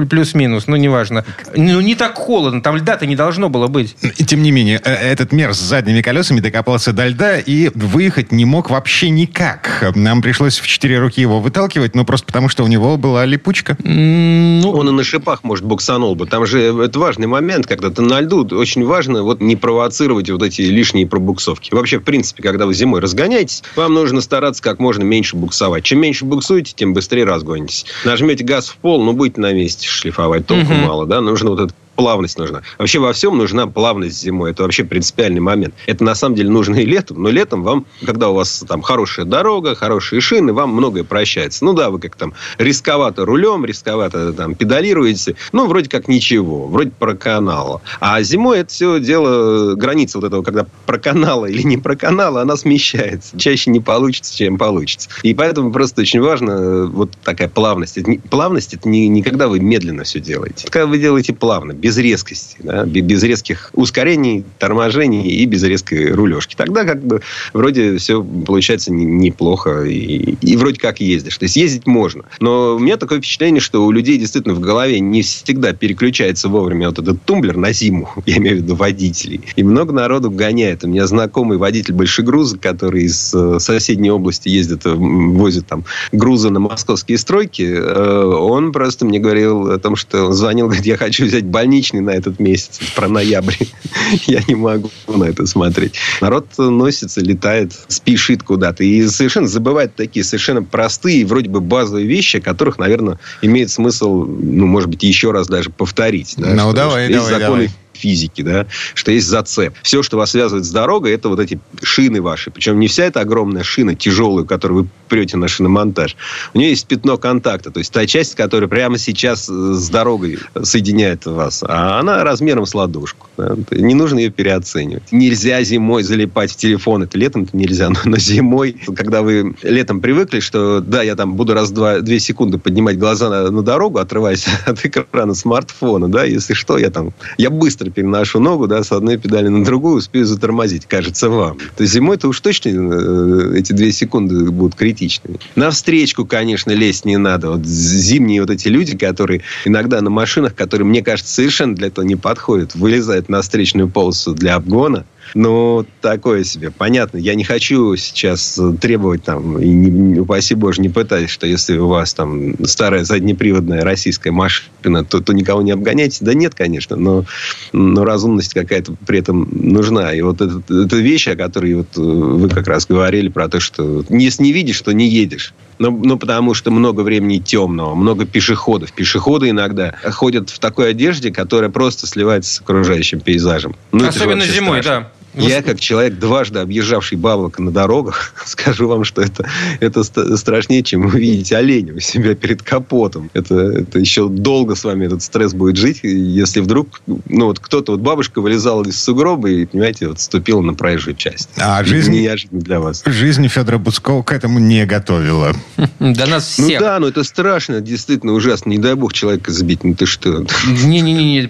B: плюс-минус, ну неважно. Ну не так холодно, там льда-то не должно было быть.
A: И Тем не менее, э, этот мер с задними колесами докопался до льда и выехать не мог вообще никак. Нам пришлось в четыре руки его выталкивать, ну просто потому, что у него была липучка.
B: Ну,
F: Он и на шипах, может, буксанул бы. Там же это важный момент, когда ты на льду. Очень важно вот не провоцировать вот эти лишние пробуксовки. Вообще, в принципе, когда вы зимой разгоняетесь, вам нужно стараться как можно меньше буксовать. Чем меньше буксуете, тем быстрее разгонитесь. Нажмете газ в пол, ну, будете на месте шлифовать. Толку
B: Мгм.
F: мало, да? Нужно вот это плавность нужна. Вообще во всем нужна плавность зимой. Это вообще принципиальный момент. Это на самом деле нужно и летом, но летом вам, когда у вас там хорошая дорога, хорошие шины, вам многое прощается. Ну да, вы как там рисковато рулем, рисковато там педалируете, ну вроде как ничего, вроде проканала. А зимой это все дело, граница вот этого, когда проканала или не проканала, она смещается. Чаще не получится, чем получится. И поэтому просто очень важно э, вот такая плавность. Это не- плавность это не, не когда вы медленно все делаете. Это когда вы делаете плавно, без резкости, да, бе- без резких ускорений, торможений и без резкой рулежки. Тогда как бы вроде все получается не- неплохо и, и вроде как ездишь. То есть ездить можно. Но у меня такое впечатление, что у людей действительно в голове не всегда переключается вовремя вот этот тумблер на зиму. [LAUGHS] Я имею в виду водителей. И много народу гоняет. У меня знакомый водитель большегруза, который из э, соседней области ездит, э, возит там грузы на московские стройки. э, Он просто мне говорил о том, что он звонил, говорит, я хочу взять больничный больничный на этот месяц, про ноябрь. [LAUGHS] Я не могу на это смотреть. Народ носится, летает, спешит куда-то. И совершенно забывает такие совершенно простые, вроде бы базовые вещи, о которых, наверное, имеет смысл, ну, может быть, еще раз даже повторить.
A: Да, ну, давай, давай,
F: законы
A: давай
F: физики, да, что есть зацеп. Все, что вас связывает с дорогой, это вот эти шины ваши. Причем не вся эта огромная шина, тяжелую, которую вы прете на шиномонтаж. У нее есть пятно контакта, то есть та часть, которая прямо сейчас с дорогой соединяет вас, а она размером с ладошку. Да? Не нужно ее переоценивать. Нельзя зимой залипать в телефон. Это летом -то нельзя, но, но зимой, когда вы летом привыкли, что да, я там буду раз-два, две секунды поднимать глаза на, на дорогу, отрываясь [LAUGHS] от экрана смартфона, да, если что, я там, я быстро переношу ногу, да, с одной педали на другую, успею затормозить, кажется вам. То есть зимой-то уж точно э, эти две секунды будут критичными. На встречку, конечно, лезть не надо. Вот зимние вот эти люди, которые иногда на машинах, которые, мне кажется, совершенно для этого не подходят, вылезают на встречную полосу для обгона, ну, такое себе. Понятно. Я не хочу сейчас требовать там, и не, упаси боже, не пытаюсь, что если у вас там старая заднеприводная российская машина, то, то никого не обгоняйте. Да нет, конечно, но, но разумность какая-то при этом нужна. И вот это, это вещь, о которой вот вы как раз говорили, про то, что если не видишь, то не едешь. Ну, ну, потому что много времени темного, много пешеходов. Пешеходы иногда ходят в такой одежде, которая просто сливается с окружающим пейзажем.
B: Ну, Особенно зимой, страшно. да.
F: Я, как человек, дважды объезжавший бабок на дорогах, [LAUGHS] скажу вам, что это, это страшнее, чем вы видите оленя у себя перед капотом. Это, это еще долго с вами этот стресс будет жить, если вдруг, ну, вот кто-то, вот бабушка вылезала из сугроба и, понимаете, вот ступила на проезжую часть.
A: А жизнь... Неожиданно для вас. Жизнь Федора Буцкова к этому не готовила. [LAUGHS]
B: До нас
F: всех. Ну да, но это страшно, действительно ужасно. Не дай бог человека сбить, ну ты что?
B: Не-не-не.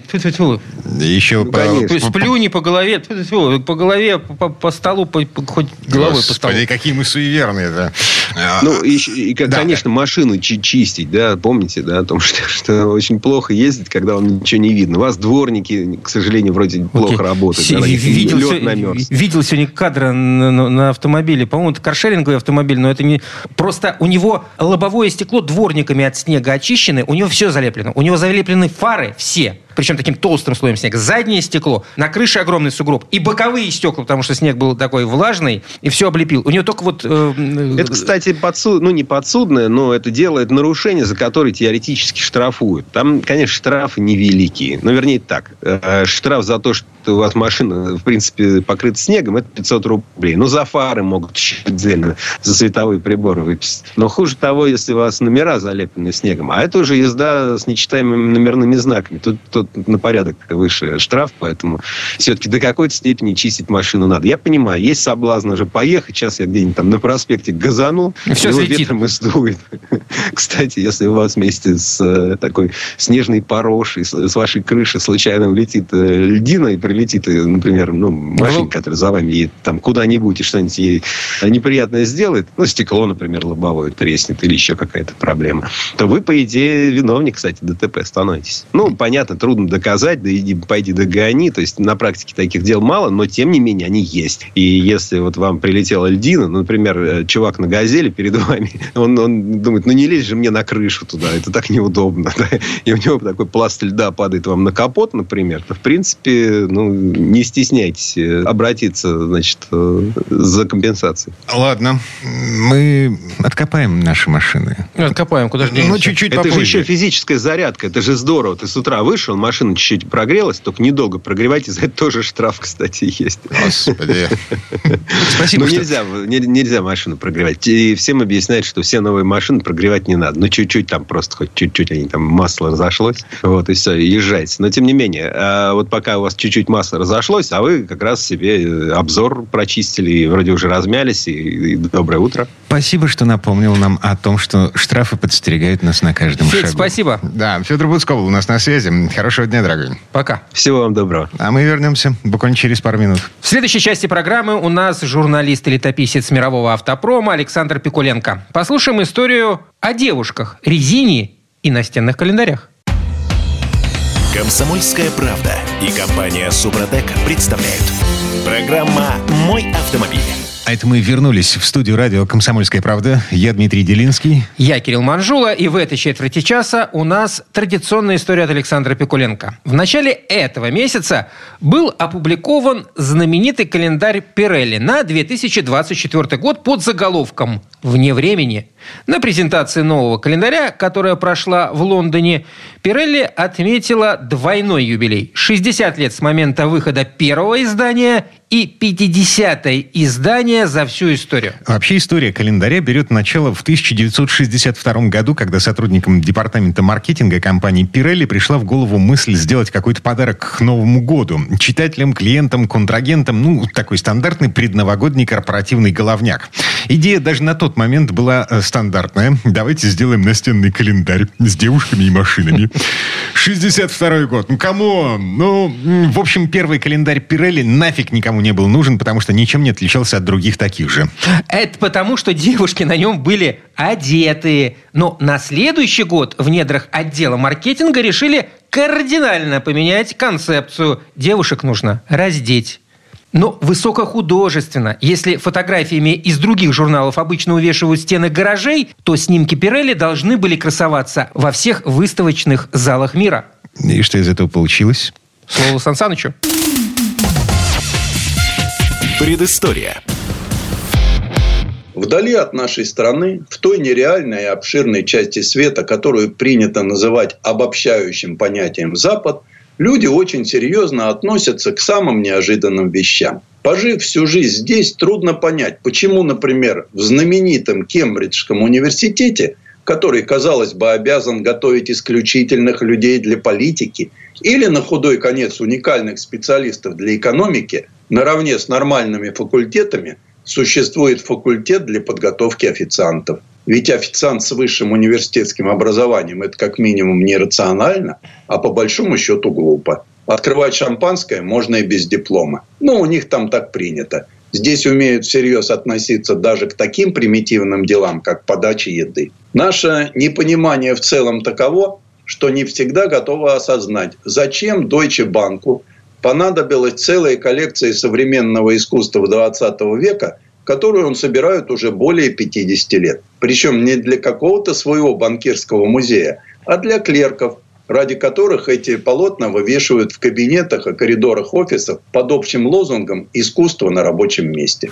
A: Еще
B: по... Сплюни по голове, по по голове, по, по столу, по, по, хоть головой Господи, по столу.
A: какие мы суеверные, да.
F: Ну, и, и да, конечно, да. машину чистить, да, помните, да, о том, [LAUGHS] что, что очень плохо ездить, когда вам ничего не видно. У вас дворники, к сожалению, вроде okay. плохо работают. Да,
B: видел, лед намерз. видел сегодня кадр на, на, на автомобиле. По-моему, это каршеринговый автомобиль, но это не... Просто у него лобовое стекло дворниками от снега очищены, у него все залеплено. У него залеплены фары все причем таким толстым слоем снега. Заднее стекло, на крыше огромный сугроб. И боковые стекла, потому что снег был такой влажный, и все облепил. У него только вот...
F: Э, это, кстати, подсуд... ну, не подсудное, но это делает нарушение, за которое теоретически штрафуют. Там, конечно, штрафы невеликие. Но, вернее, так. Э, штраф за то, что у вас машина, в принципе, покрыта снегом, это 500 рублей. Ну, за фары могут отдельно, за световые приборы выписать. Но хуже того, если у вас номера залеплены снегом. А это уже езда с нечитаемыми номерными знаками. Тут, тут на порядок выше штраф, поэтому все-таки до какой-то степени чистить машину надо. Я понимаю, есть соблазн уже поехать. Сейчас я где-нибудь там на проспекте газанул, и все его ветром и сдует. [LAUGHS] Кстати, если у вас вместе с э, такой снежной порошей, с вашей крыши случайно улетит э, льдина и прилетит, например, ну, машина, которая за вами едет там куда-нибудь и что-нибудь ей неприятное сделает, ну, стекло, например, лобовое треснет или еще какая-то проблема, то вы, по идее, виновник, кстати, ДТП становитесь. Ну, понятно, трудно доказать, да иди, пойди догони. То есть на практике таких дел мало, но тем не менее они есть. И если вот вам прилетела льдина, ну, например, э, чувак на газели перед вами, [LAUGHS] он, он думает, ну не лезь же мне на крышу туда, это так неудобно. [LAUGHS] Да? И у него такой пласт льда падает вам на капот, например, то в принципе, ну, не стесняйтесь э, обратиться, значит, э, за компенсацией.
A: Ладно, мы откопаем наши машины.
B: Откопаем, куда же
F: Ну, чуть-чуть Это попозже. же еще физическая зарядка, это же здорово. Ты с утра вышел, машина машина чуть-чуть прогрелась, только недолго прогревайте, за это тоже штраф, [LAUGHS] кстати, есть.
A: Господи.
F: Спасибо. Ну, нельзя, нельзя машину прогревать. И всем объясняют, что все новые машины прогревать не надо. Ну, чуть-чуть там просто, хоть чуть-чуть они там масло разошлось. Вот, и все, езжайте. Но, тем не менее, а вот пока у вас чуть-чуть масло разошлось, а вы как раз себе э, обзор прочистили, и вроде уже размялись, и, и доброе утро.
A: Спасибо, что напомнил нам о том, что штрафы подстерегают нас на каждом Федь, шагу.
B: спасибо.
A: Да, Федор Буцков у нас на связи. Хорошего дня, дорогой.
B: Пока.
F: Всего вам доброго.
A: А мы вернемся буквально через пару минут.
B: В следующей части программы у нас журналист и летописец мирового автопрома Александр Пикуленко. Послушаем историю о девушках, резине и настенных календарях.
D: Комсомольская правда и компания Супротек представляют. Программа «Мой автомобиль».
A: А это мы вернулись в студию радио «Комсомольская правда». Я Дмитрий Делинский.
B: Я Кирилл Манжула. И в этой четверти часа у нас традиционная история от Александра Пикуленко. В начале этого месяца был опубликован знаменитый календарь Пирелли на 2024 год под заголовком «Вне времени». На презентации нового календаря, которая прошла в Лондоне, Пирелли отметила двойной юбилей. 60 лет с момента выхода первого издания и 50-е издание за всю историю.
A: Вообще история календаря берет начало в 1962 году, когда сотрудникам департамента маркетинга компании Pirelli пришла в голову мысль сделать какой-то подарок к Новому году. Читателям, клиентам, контрагентам, ну, такой стандартный предновогодний корпоративный головняк. Идея даже на тот момент была э, стандартная. Давайте сделаем настенный календарь с девушками и машинами. [LAUGHS] 62 год. Ну, кому? Ну, в общем, первый календарь Пирелли нафиг никому не был нужен, потому что ничем не отличался от других таких же.
B: Это потому, что девушки на нем были одетые. Но на следующий год в недрах отдела маркетинга решили кардинально поменять концепцию. Девушек нужно раздеть. Но высокохудожественно. Если фотографиями из других журналов обычно увешивают стены гаражей, то снимки Пирелли должны были красоваться во всех выставочных залах мира.
A: И что из этого получилось?
B: Слово Сан Санычу.
D: Предыстория.
G: Вдали от нашей страны, в той нереальной и обширной части света, которую принято называть обобщающим понятием «Запад», люди очень серьезно относятся к самым неожиданным вещам. Пожив всю жизнь здесь, трудно понять, почему, например, в знаменитом Кембриджском университете, который, казалось бы, обязан готовить исключительных людей для политики, или на худой конец уникальных специалистов для экономики, наравне с нормальными факультетами существует факультет для подготовки официантов. Ведь официант с высшим университетским образованием – это как минимум нерационально, а по большому счету глупо. Открывать шампанское можно и без диплома. Но у них там так принято. Здесь умеют всерьез относиться даже к таким примитивным делам, как подача еды. Наше непонимание в целом таково, что не всегда готово осознать, зачем Deutsche Банку – понадобилась целая коллекция современного искусства 20 века, которую он собирает уже более 50 лет. Причем не для какого-то своего банкирского музея, а для клерков, ради которых эти полотна вывешивают в кабинетах и коридорах офисов под общим лозунгом «Искусство на рабочем месте».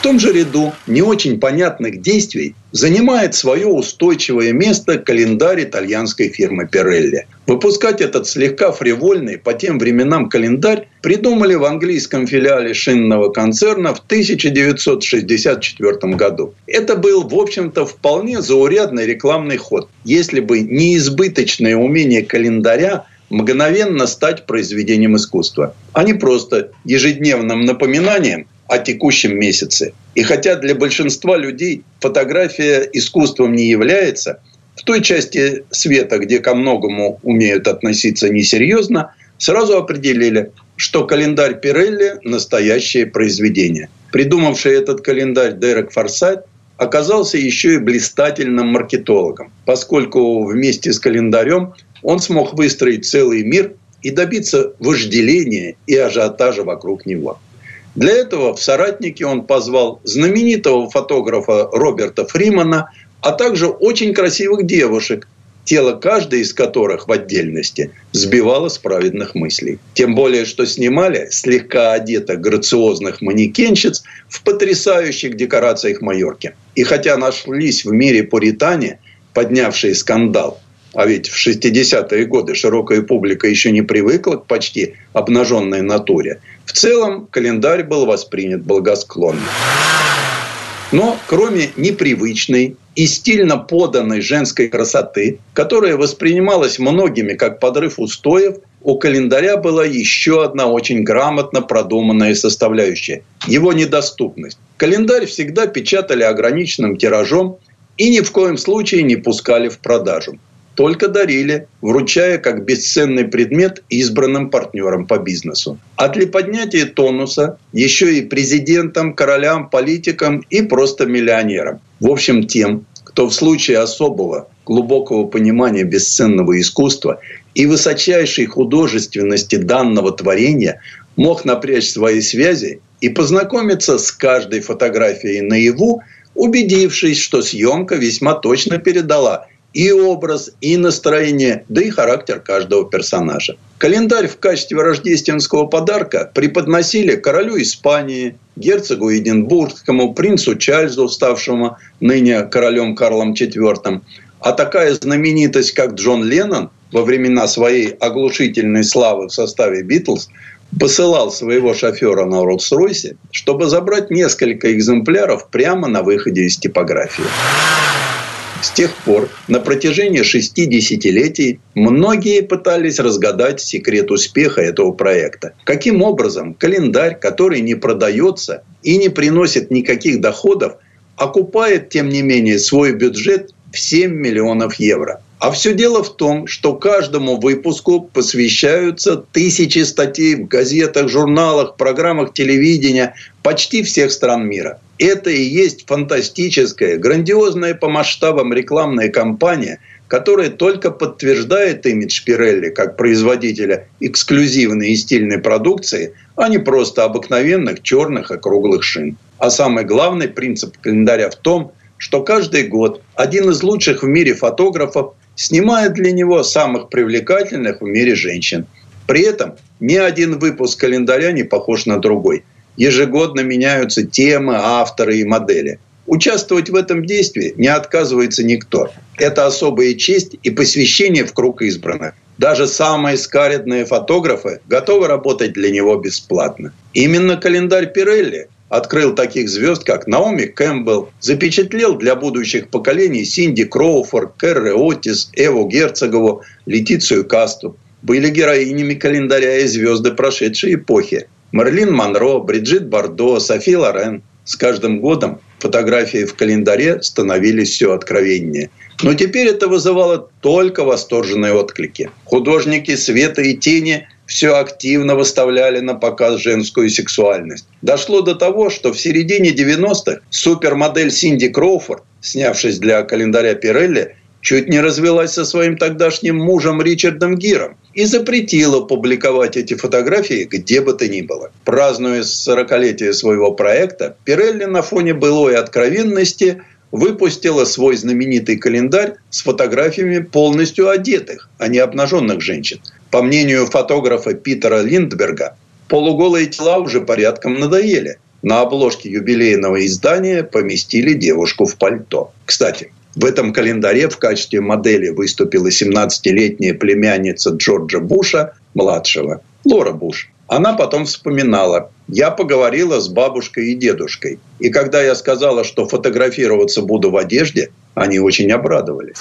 G: В том же ряду не очень понятных действий занимает свое устойчивое место календарь итальянской фирмы Pirelli. Выпускать этот слегка фривольный по тем временам календарь придумали в английском филиале шинного концерна в 1964 году. Это был, в общем-то, вполне заурядный рекламный ход, если бы не избыточное умение календаря мгновенно стать произведением искусства, а не просто ежедневным напоминанием о текущем месяце. И хотя для большинства людей фотография искусством не является, в той части света, где ко многому умеют относиться несерьезно, сразу определили, что календарь Пирелли – настоящее произведение. Придумавший этот календарь Дерек Форсайт оказался еще и блистательным маркетологом, поскольку вместе с календарем он смог выстроить целый мир и добиться вожделения и ажиотажа вокруг него. Для этого в соратники он позвал знаменитого фотографа Роберта Фримана, а также очень красивых девушек, тело каждой из которых в отдельности сбивало с праведных мыслей. Тем более, что снимали слегка одетых грациозных манекенщиц в потрясающих декорациях Майорки. И хотя нашлись в мире пуритане, поднявшие скандал, а ведь в 60-е годы широкая публика еще не привыкла к почти обнаженной натуре, в целом календарь был воспринят благосклонно. Но кроме непривычной и стильно поданной женской красоты, которая воспринималась многими как подрыв устоев, у календаря была еще одна очень грамотно продуманная составляющая – его недоступность. Календарь всегда печатали ограниченным тиражом и ни в коем случае не пускали в продажу только дарили, вручая как бесценный предмет избранным партнерам по бизнесу. А для поднятия тонуса еще и президентам, королям, политикам и просто миллионерам. В общем, тем, кто в случае особого глубокого понимания бесценного искусства и высочайшей художественности данного творения мог напрячь свои связи и познакомиться с каждой фотографией наяву, убедившись, что съемка весьма точно передала и образ, и настроение, да и характер каждого персонажа. Календарь в качестве рождественского подарка преподносили королю Испании, герцогу Эдинбургскому, принцу Чарльзу, ставшему ныне королем Карлом IV. А такая знаменитость, как Джон Леннон, во времена своей оглушительной славы в составе «Битлз», посылал своего шофера на Роллс-Ройсе, чтобы забрать несколько экземпляров прямо на выходе из типографии. С тех пор на протяжении шести десятилетий многие пытались разгадать секрет успеха этого проекта. Каким образом календарь, который не продается и не приносит никаких доходов, окупает, тем не менее, свой бюджет в 7 миллионов евро. А все дело в том, что каждому выпуску посвящаются тысячи статей в газетах, журналах, программах телевидения почти всех стран мира. Это и есть фантастическая, грандиозная по масштабам рекламная кампания, которая только подтверждает имидж Пирелли как производителя эксклюзивной и стильной продукции, а не просто обыкновенных черных округлых шин. А самый главный принцип календаря в том, что каждый год один из лучших в мире фотографов снимает для него самых привлекательных в мире женщин. При этом ни один выпуск календаря не похож на другой. Ежегодно меняются темы, авторы и модели. Участвовать в этом действии не отказывается никто. Это особая честь и посвящение в круг избранных. Даже самые скаредные фотографы готовы работать для него бесплатно. Именно календарь Пирелли открыл таких звезд, как Наоми Кэмпбелл, запечатлел для будущих поколений Синди Кроуфорд, Кэрри Отис, Эву Герцогову, Летицию Касту. Были героинями календаря и звезды прошедшей эпохи. Мэрилин Монро, Бриджит Бардо, Софи Лорен. С каждым годом фотографии в календаре становились все откровеннее. Но теперь это вызывало только восторженные отклики. Художники света и тени все активно выставляли на показ женскую сексуальность. Дошло до того, что в середине 90-х супермодель Синди Кроуфорд, снявшись для календаря Пирелли, чуть не развелась со своим тогдашним мужем Ричардом Гиром и запретила публиковать эти фотографии где бы то ни было. Празднуя 40-летие своего проекта, Пирелли на фоне былой откровенности выпустила свой знаменитый календарь с фотографиями полностью одетых, а не обнаженных женщин. По мнению фотографа Питера Линдберга, полуголые тела уже порядком надоели. На обложке юбилейного издания поместили девушку в пальто. Кстати, в этом календаре в качестве модели выступила 17-летняя племянница Джорджа Буша, младшего, Лора Буш. Она потом вспоминала, я поговорила с бабушкой и дедушкой. И когда я сказала, что фотографироваться буду в одежде, они очень обрадовались.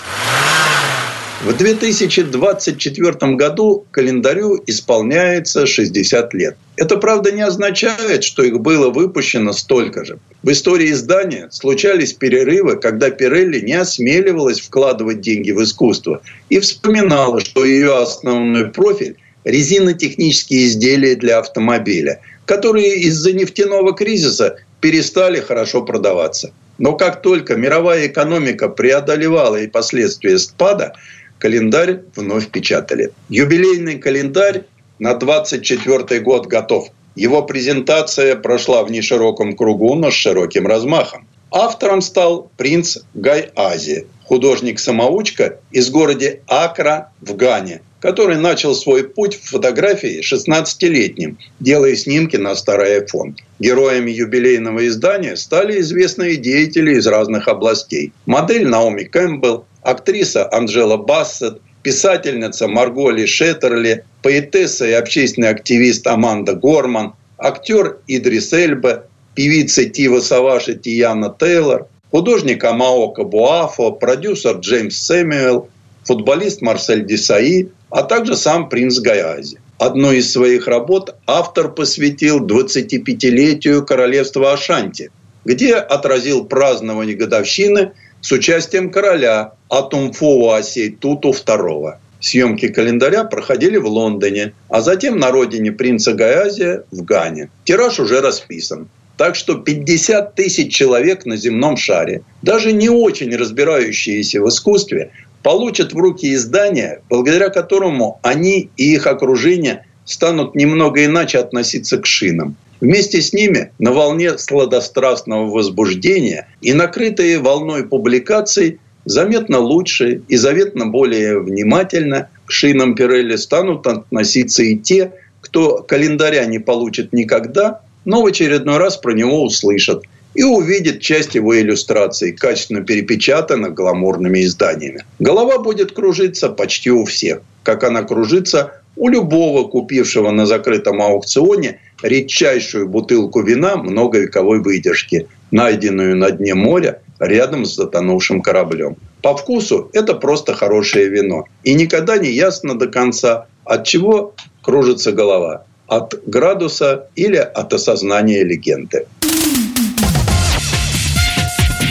G: В 2024 году календарю исполняется 60 лет. Это, правда, не означает, что их было выпущено столько же. В истории издания случались перерывы, когда Пирелли не осмеливалась вкладывать деньги в искусство и вспоминала, что ее основной профиль – резинотехнические изделия для автомобиля, которые из-за нефтяного кризиса перестали хорошо продаваться. Но как только мировая экономика преодолевала и последствия спада – календарь вновь печатали. Юбилейный календарь на 24 год готов. Его презентация прошла в нешироком кругу, но с широким размахом. Автором стал принц Гай Ази, художник-самоучка из города Акра в Гане, который начал свой путь в фотографии 16-летним, делая снимки на старый iPhone. Героями юбилейного издания стали известные деятели из разных областей. Модель Наоми Кэмпбелл, актриса Анжела Бассет, писательница Марголи Шеттерли, поэтесса и общественный активист Аманда Горман, актер Идрис Эльба, певица Тива Савадж и Тияна Тейлор, художник Амоако Боафо, продюсер Джеймс Сэмюэл, футболист Марсель Десаи, а также сам принц Гаязи. Одну из своих работ автор посвятил 25-летию королевства Ашанти, где отразил празднование годовщины – с участием короля Отумфуо Осеи Туту II. Съемки календаря проходили в Лондоне, а затем на родине принца Гаязия в Гане. Тираж уже расписан. Так что 50 тысяч человек на земном шаре, даже не очень разбирающиеся в искусстве, получат в руки издание, благодаря которому они и их окружение станут немного иначе относиться к шинам. Вместе с ними на волне сладострастного возбуждения и накрытые волной публикаций заметно лучше и заветно более внимательно к шинам Пирелли станут относиться и те, кто календаря не получит никогда, но в очередной раз про него услышат и увидит часть его иллюстраций, качественно перепечатанных гламурными изданиями. Голова будет кружиться почти у всех, как она кружится у любого купившего на закрытом аукционе редчайшую бутылку вина многовековой выдержки, найденную на дне моря рядом с затонувшим кораблем. По вкусу это просто хорошее вино. И никогда не ясно до конца, от чего кружится голова. От градуса или от осознания легенды.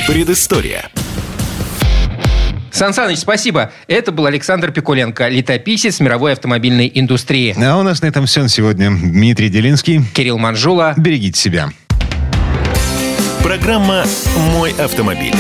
D: Предыстория.
B: Сан Саныч, спасибо. Это был Александр Пикуленко, летописец мировой автомобильной индустрии.
A: А у нас на этом все на сегодня. Дмитрий Делинский.
B: Кирилл Манжула.
A: Берегите себя.
D: Программа «Мой автомобиль».